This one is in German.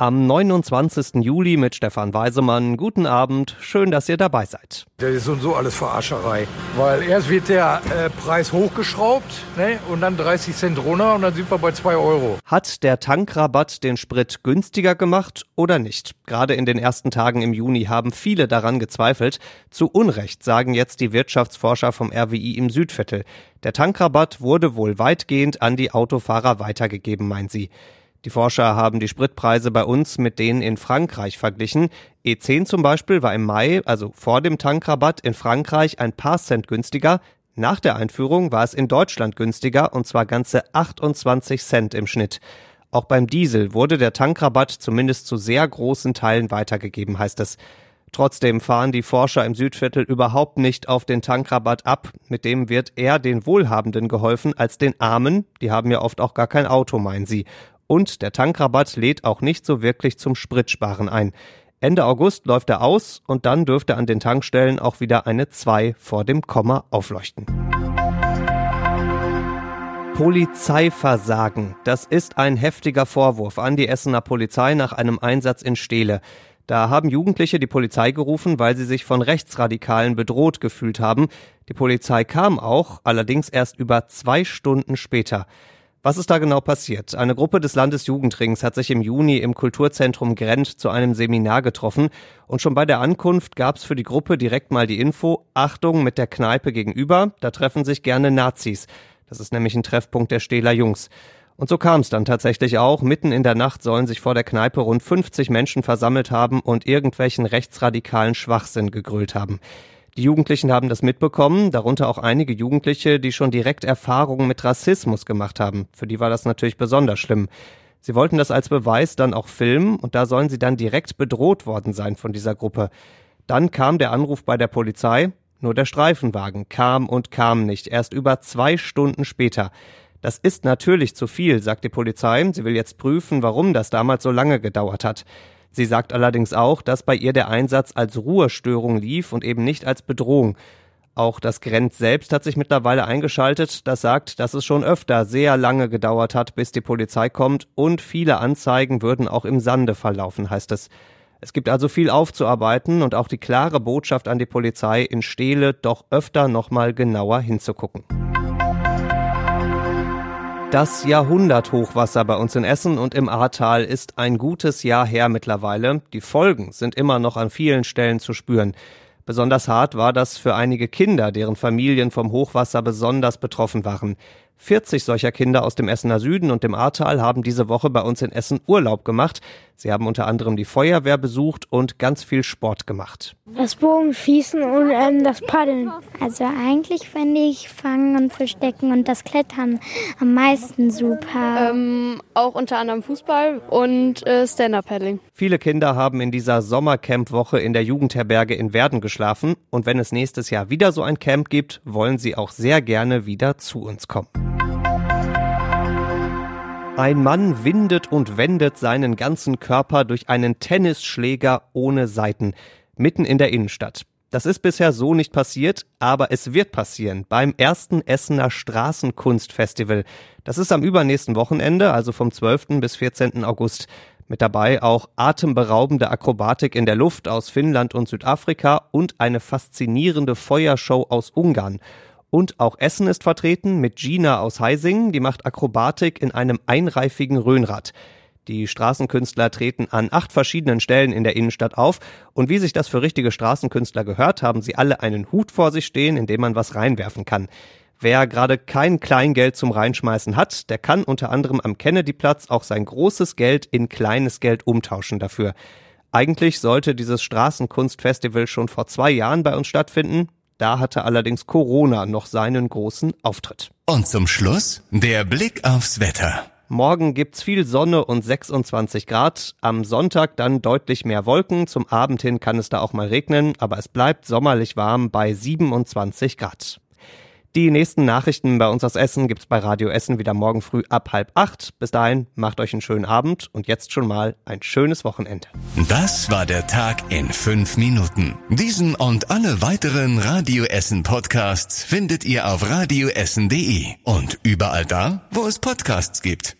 Am 29. Juli mit Stefan Weisemann. Guten Abend, schön, dass ihr dabei seid. Das ist und so alles Verarscherei. Weil erst wird der äh, Preis hochgeschraubt ne, und dann 30 Cent runter und dann sind wir bei 2 Euro. Hat der Tankrabatt den Sprit günstiger gemacht oder nicht? Gerade in den ersten Tagen im Juni haben viele daran gezweifelt. Zu Unrecht sagen jetzt die Wirtschaftsforscher vom RWI im Südviertel. Der Tankrabatt wurde wohl weitgehend an die Autofahrer weitergegeben, meint sie. Die Forscher haben die Spritpreise bei uns mit denen in Frankreich verglichen. E10 zum Beispiel war im Mai, also vor dem Tankrabatt, in Frankreich ein paar Cent günstiger. Nach der Einführung war es in Deutschland günstiger und zwar ganze 28 Cent im Schnitt. Auch beim Diesel wurde der Tankrabatt zumindest zu sehr großen Teilen weitergegeben, heißt es. Trotzdem fahren die Forscher im Südviertel überhaupt nicht auf den Tankrabatt ab. Mit dem wird eher den Wohlhabenden geholfen als den Armen. Die haben ja oft auch gar kein Auto, meinen sie. Und der Tankrabatt lädt auch nicht so wirklich zum Spritsparen ein. Ende August läuft er aus und dann dürfte an den Tankstellen auch wieder eine 2 vor dem Komma aufleuchten. Polizeiversagen. Das ist ein heftiger Vorwurf an die Essener Polizei nach einem Einsatz in Steele. Da haben Jugendliche die Polizei gerufen, weil sie sich von Rechtsradikalen bedroht gefühlt haben. Die Polizei kam auch, allerdings erst über zwei Stunden später. Was ist da genau passiert? Eine Gruppe des Landesjugendrings hat sich im Juni im Kulturzentrum Grenz zu einem Seminar getroffen und schon bei der Ankunft gab es für die Gruppe direkt mal die Info, Achtung mit der Kneipe gegenüber, da treffen sich gerne Nazis. Das ist nämlich ein Treffpunkt der Stähler Jungs. Und so kam es dann tatsächlich auch. Mitten in der Nacht sollen sich vor der Kneipe rund 50 Menschen versammelt haben und irgendwelchen rechtsradikalen Schwachsinn gegrölt haben. Die Jugendlichen haben das mitbekommen, darunter auch einige Jugendliche, die schon direkt Erfahrungen mit Rassismus gemacht haben. Für die war das natürlich besonders schlimm. Sie wollten das als Beweis dann auch filmen und da sollen sie dann direkt bedroht worden sein von dieser Gruppe. Dann kam der Anruf bei der Polizei, nur der Streifenwagen kam und kam nicht, erst über zwei Stunden später. Das ist natürlich zu viel, sagt die Polizei. Sie will jetzt prüfen, warum das damals so lange gedauert hat. Sie sagt allerdings auch, dass bei ihr der Einsatz als Ruhestörung lief und eben nicht als Bedrohung. Auch das Grenz selbst hat sich mittlerweile eingeschaltet. Das sagt, dass es schon öfter sehr lange gedauert hat, bis die Polizei kommt und viele Anzeigen würden auch im Sande verlaufen, heißt es. Es gibt also viel aufzuarbeiten und auch die klare Botschaft an die Polizei in Stele doch öfter nochmal genauer hinzugucken. Das Jahrhunderthochwasser bei uns in Essen und im Ahrtal ist ein gutes Jahr her mittlerweile. Die Folgen sind immer noch an vielen Stellen zu spüren. Besonders hart war das für einige Kinder, deren Familien vom Hochwasser besonders betroffen waren. 40 solcher Kinder aus dem Essener Süden und dem Ahrtal haben diese Woche bei uns in Essen Urlaub gemacht. Sie haben unter anderem die Feuerwehr besucht und ganz viel Sport gemacht. Das Bogenschießen und ähm, das Paddeln. Also eigentlich finde ich Fangen und Verstecken und das Klettern am meisten super. Ähm, auch unter anderem Fußball und äh, Stand-Up-Paddling. Viele Kinder haben in dieser Sommercamp-Woche in der Jugendherberge in Werden geschlafen und wenn es nächstes Jahr wieder so ein Camp gibt, wollen sie auch sehr gerne wieder zu uns kommen. Ein Mann windet und wendet seinen ganzen Körper durch einen Tennisschläger ohne Seiten, mitten in der Innenstadt. Das ist bisher so nicht passiert, aber es wird passieren beim ersten Essener Straßenkunstfestival. Das ist am übernächsten Wochenende, also vom 12. bis 14. August. Mit dabei auch atemberaubende Akrobatik in der Luft aus Finnland und Südafrika und eine faszinierende Feuershow aus Ungarn. Und auch Essen ist vertreten mit Gina aus Heising, die macht Akrobatik in einem einreifigen Röhnrad. Die Straßenkünstler treten an acht verschiedenen Stellen in der Innenstadt auf und wie sich das für richtige Straßenkünstler gehört, haben sie alle einen Hut vor sich stehen, in dem man was reinwerfen kann. Wer gerade kein Kleingeld zum Reinschmeißen hat, der kann unter anderem am Kennedyplatz auch sein großes Geld in kleines Geld umtauschen dafür. Eigentlich sollte dieses Straßenkunstfestival schon vor zwei Jahren bei uns stattfinden. Da hatte allerdings Corona noch seinen großen Auftritt. Und zum Schluss der Blick aufs Wetter. Morgen gibt's viel Sonne und 26 Grad. Am Sonntag dann deutlich mehr Wolken. Zum Abend hin kann es da auch mal regnen, aber es bleibt sommerlich warm bei 27 Grad. Die nächsten Nachrichten bei uns aus Essen gibt's bei Radio Essen wieder morgen früh ab halb acht. Bis dahin macht euch einen schönen Abend und jetzt schon mal ein schönes Wochenende. Das war der Tag in fünf Minuten. Diesen und alle weiteren Radio Essen Podcasts findet ihr auf radioessen.de und überall da, wo es Podcasts gibt.